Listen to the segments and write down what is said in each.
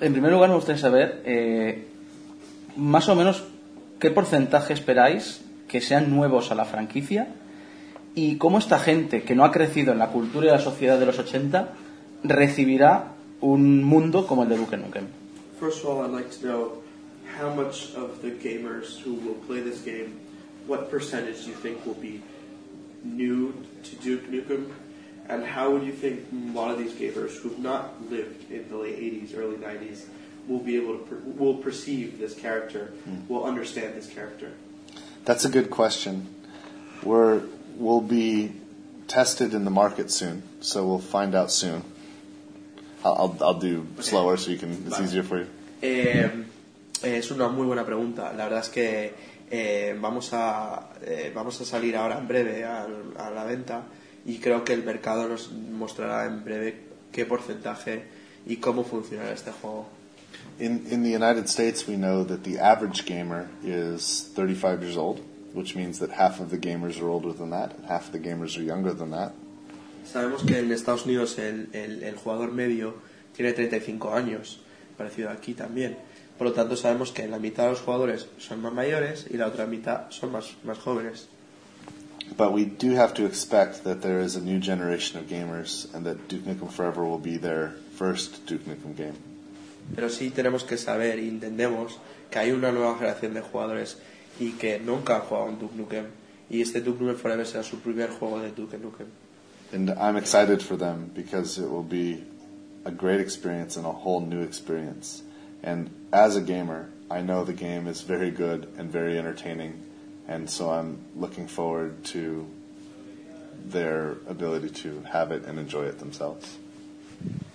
en primer lugar me gustaría saber eh, más o menos qué porcentaje esperáis que sean nuevos a la franquicia y cómo esta gente que no ha crecido en la cultura y la sociedad de los 80 recibirá un mundo como el de Duke Nukem. First of all, I'd like to know how much of the gamers who will play this game, what percentage do you think will be new to Duke Nukem, and how would you think a lot of these gamers who've not lived in the late 80s, early 90s, will be able to per- will perceive this character, will understand this character? That's a good question. We're we'll be tested in the market soon, so we'll find out soon. I'll I'll, I'll do slower so you can it's Vale. easier for you. Eh, es una muy buena pregunta. La verdad es que eh, vamos, a, eh, vamos a salir ahora en breve al- a, la venta y creo que el mercado nos mostrará en breve qué porcentaje y cómo funcionará este juego. In in the United States, we know that the average gamer is 35 years old, which means that half of the gamers are older than that, and half of the gamers are younger than that. Sabemos que en Estados Unidos el, el- el jugador medio tiene 35 años, parecido aquí también. Por lo tanto, sabemos que la mitad de los jugadores son más mayores y la otra mitad son más, más jóvenes. But we do have to expect that there is a new generation of gamers, and that Duke Nukem Forever will be their first Duke Nukem game. Pero sí tenemos que saber y entendemos que hay una nueva generación de jugadores y que nunca han jugado en Duke Nukem. Y este Duke Nukem Forever será su primer juego de Duke Nukem. And I'm excited for them because it will be a great experience and a whole new experience. And as a gamer, I know the game is very good and very entertaining, and so I'm looking forward to their ability to have it and enjoy it themselves.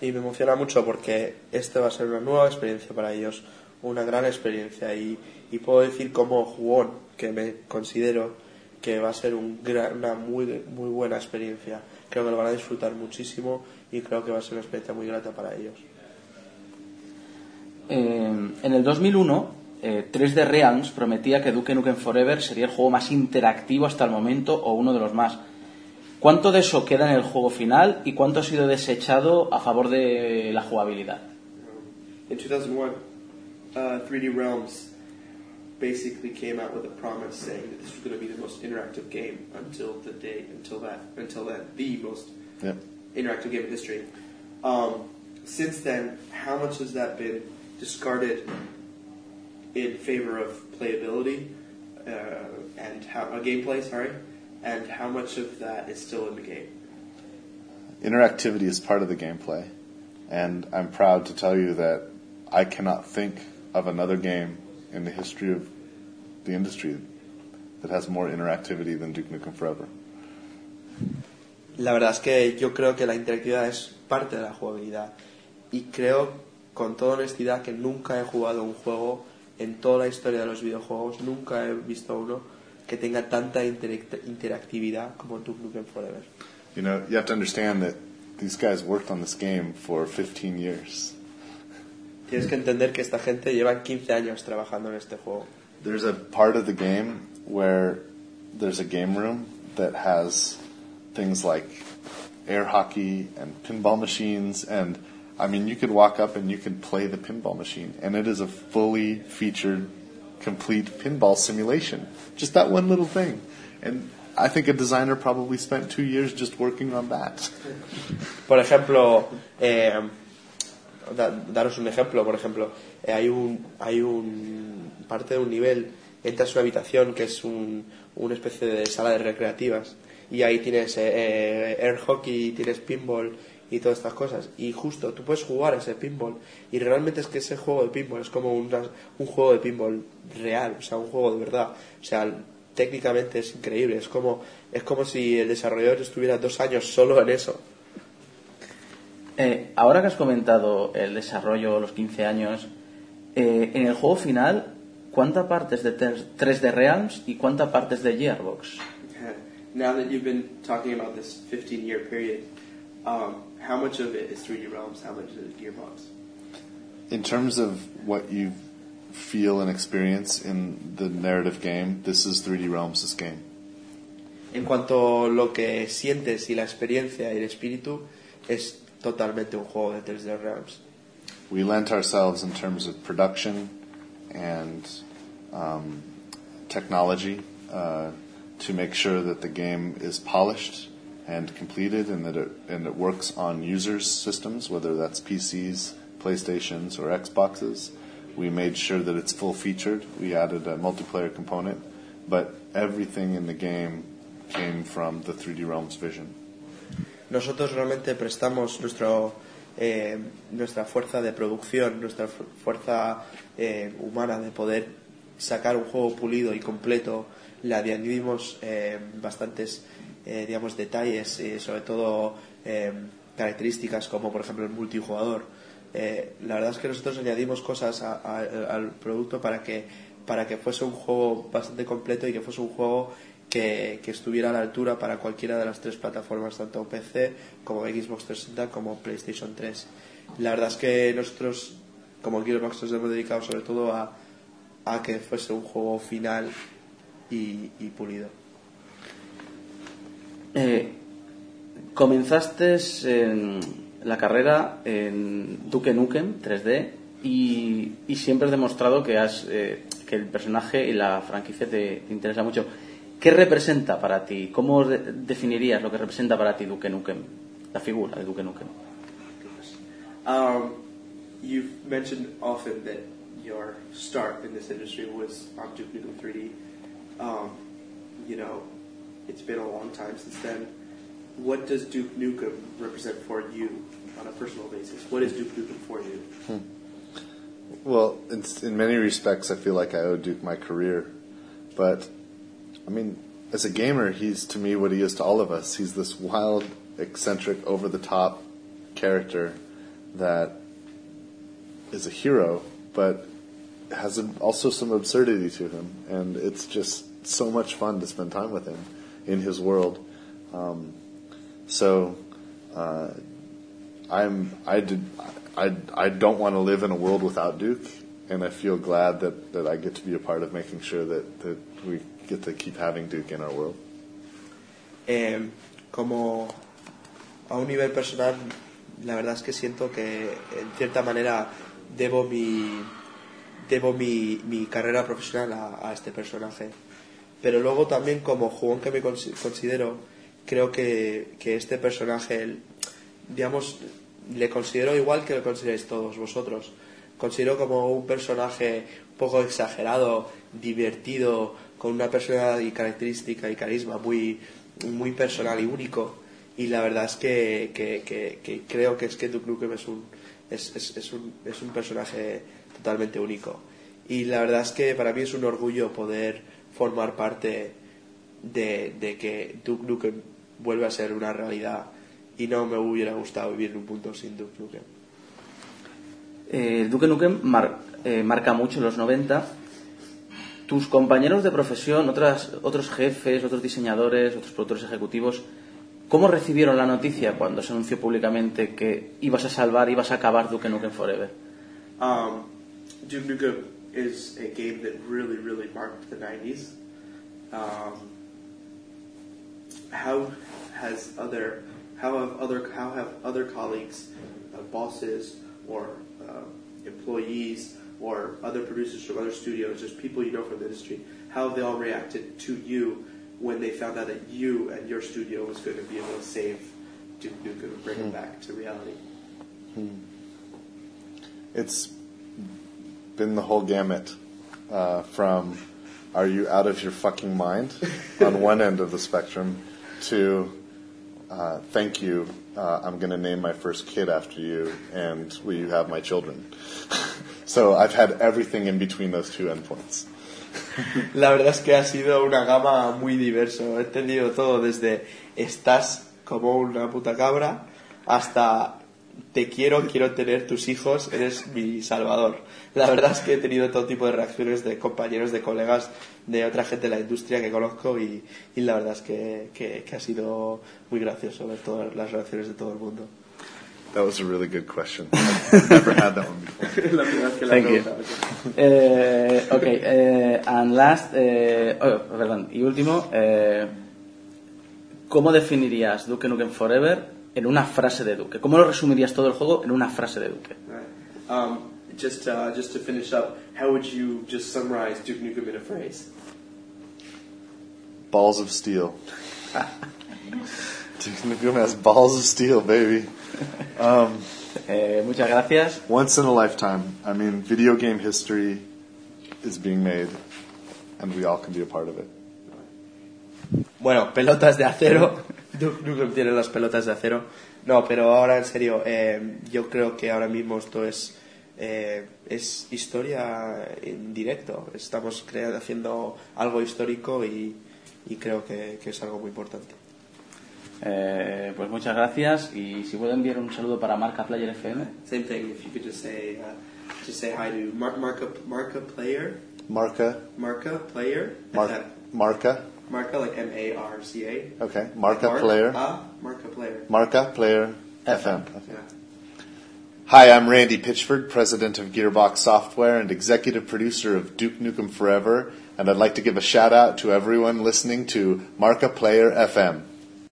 Y me emociona mucho porque este va a ser una nueva experiencia para ellos, una gran experiencia. Y, y puedo decir como jugón que me considero que va a ser un gran- una muy, muy buena experiencia. Creo que lo van a disfrutar muchísimo y creo que va a ser una experiencia muy grata para ellos. Eh, en el 2001, eh, 3D Realms prometía que Duke Nukem Forever sería el juego más interactivo hasta el momento o uno de los más. ¿Cuánto de eso queda en el juego final y cuánto ha sido desechado a favor de la jugabilidad? In 2001, uh, 3D Realms basically came out with a promise saying that this was going to be the most interactive game until the day, until that, until then, the most interactive game in history. Um, since then, how much has that been discarded in favor of playability uh, and how uh, gameplay? Sorry, and how much of that is still in the game? Interactivity is part of the gameplay, and I'm proud to tell you that I cannot think of another game in the history of the industry that has more interactivity than Duke Nukem Forever. La verdad es que yo creo que la interactividad es parte de la jugabilidad y creo con toda honestidad que nunca he jugado un juego en toda la historia de los videojuegos, nunca he visto uno que tenga tanta interact- interactividad como Duke Nukem Forever. You know, you have to understand that these guys worked on this game for 15 years. Tienes que entender que esta gente lleva 15 años trabajando en este juego. There's a part of the game where there's a game room that has things like air hockey and pinball machines and I mean you could walk up and you could play the pinball machine and it is a fully featured complete pinball simulation. Just that one little thing. And I think a designer probably spent 2 years just working on that. Por ejemplo, eh, da- daros un ejemplo, por ejemplo, eh, hay un hay un parte de un nivel, entras a una habitación que es un, una especie de sala de recreativas y ahí tienes eh, eh, air hockey, tienes pinball y todas estas cosas y justo tú puedes jugar a ese pinball y realmente es que ese juego de pinball es como una- un juego de pinball real, o sea, un juego de verdad, o sea, técnicamente es increíble, es como es como si el desarrollador estuviera dos años solo en eso. Eh, ahora que has comentado el desarrollo, los 15 años, eh, en el juego final, ¿cuánta parte es de 3D Realms y cuánta parte es de Gearbox? Now that you've been talking about this 15 year period, um, how much of it is 3D Realms? How much is Gearbox? In terms of what you feel and experience in the narrative game, this is 3D Realms' game. En cuanto a lo que sientes y la experiencia y el espíritu, es totalmente un juego de 3D Realms. we lent ourselves in terms of production and um, technology uh, to make sure that the game is polished and completed and that it, and it works on users' systems, whether that's PCs, PlayStations, or Xboxes. We made sure that it's full featured. We added a multiplayer component, but everything in the game came from the 3D Realms vision. Nosotros realmente prestamos nuestro, eh, nuestra fuerza de producción, nuestra fuerza eh, humana de poder sacar un juego pulido y completo. Le añadimos eh, bastantes eh, digamos, detalles, eh, sobre todo eh, características como por ejemplo el multijugador. Eh, la verdad es que nosotros añadimos cosas a- al producto para que, para que fuese un juego bastante completo y que fuese un juego que, que estuviera a la altura para cualquiera de las tres plataformas, tanto PC como Xbox 360 como PlayStation 3. La verdad es que nosotros, como Gearbox, nos hemos dedicado sobre todo a, a que fuese un juego final y pulido. Eh, comenzaste en la carrera en Duke Nukem 3D y, y siempre has demostrado que, has, eh, que el personaje y la franquicia te, te interesa mucho. ¿Qué representa para ti? ¿Cómo de- definirías lo que representa para ti Duke Nukem? La figura de Duke Nukem. Um, you've mentioned often that your start in this industry was on Duke Nukem 3D. Um, you know, it's been a long time since then. What does Duke Nukem represent for you on a personal basis? What is Duke Nukem for you? Hmm. Well, it's, in many respects, I feel like I owe Duke my career. But, I mean, as a gamer, he's to me what he is to all of us. He's this wild, eccentric, over the top character that is a hero, but has also some absurdity to him. And it's just so much fun to spend time with him in his world. Um, so, uh, I'm I did I I don't want to live in a world without Duke, and I feel glad that, that I get to be a part of making sure that, that we get to keep having Duke in our world. Eh, como a un nivel personal, la verdad es que siento que en cierta manera debo mi debo mi, mi carrera profesional a, a este personaje. Pero luego también como jugón que me consi- considero, creo que, que este personaje, digamos, le considero igual que lo consideráis todos vosotros. Considero como un personaje poco exagerado, divertido, con una personalidad y característica y carisma muy, muy personal y único. Y la verdad es que, que- que- creo que es que Duke es un, es, es- es un, es un personaje totalmente único. Y la verdad es que para mí es un orgullo poder formar parte de, de que Duke Nukem vuelva a ser una realidad y no me hubiera gustado vivir en un punto sin Duke Nukem. Eh, Duke Nukem mar- eh, marca mucho en los 90. Tus compañeros de profesión, otras, otros jefes, otros diseñadores, otros productores ejecutivos, ¿cómo recibieron la noticia cuando se anunció públicamente que ibas a salvar, ibas a acabar Duke Nukem Forever? Um, Duke Nukem is a game that really, really marked the 90s. Um, how has other how have other how have other colleagues, uh, bosses, or uh, employees, or other producers from other studios, just people you know from the industry, how have they all reacted to you when they found out that you and your studio was going to be able to save Duke Nukem and bring it back to reality? It's been the whole gamut uh, from "Are you out of your fucking mind?" on one end of the spectrum to uh, "Thank you, uh, I'm going to name my first kid after you, and will you have my children?" so I've had everything in between those two endpoints. La verdad es que ha sido una gama muy diverso. He entendido todo desde estás como una puta cabra hasta te quiero, quiero tener tus hijos, eres mi salvador. La verdad es que he tenido todo tipo de reacciones de compañeros, de colegas, de otra gente de la industria que conozco y, y la verdad es que, que- que ha sido muy gracioso ver todas las reacciones de todo el mundo. That was a really good question. I've never had that one before. La primera vez que la Thank you. preguntaba. Eh, ok, eh, and last, eh, oh, perdón, y último, ¿cómo definirías Duke Nukem Forever en una frase de Duke? ¿Cómo lo resumirías todo el juego en una frase de Duke? Right. Um, just uh, just to finish up, how would you just summarize Duke Nukem in a phrase? Balls of steel. Duke Nukem has balls of steel, baby. Um, Eh, muchas gracias. once in a lifetime. I mean, video game history is being made, and we all can be a part of it. Bueno, pelotas de acero. Duke Nukem tiene las pelotas de acero. No, pero ahora en serio, eh, yo creo que ahora mismo esto es eh, es historia en directo. Estamos crea- haciendo algo histórico y, y creo que, que es algo muy importante. Eh, pues muchas gracias y si puedo enviar un saludo para Marca Player FM. Same thing. If you could just say uh, just say hi to Mar- Marca Marca Player Marca, Marca Player Mar- FM. Marca, Marca like M A R C A. okay, Marca Mar- player, Ah, Marca Player. Marca player FM. Okay. Yeah. Hi, I'm Randy Pitchford, president of Gearbox Software and executive producer of Duke Nukem Forever, and I'd like to give a shout out to everyone listening to Marca Player FM.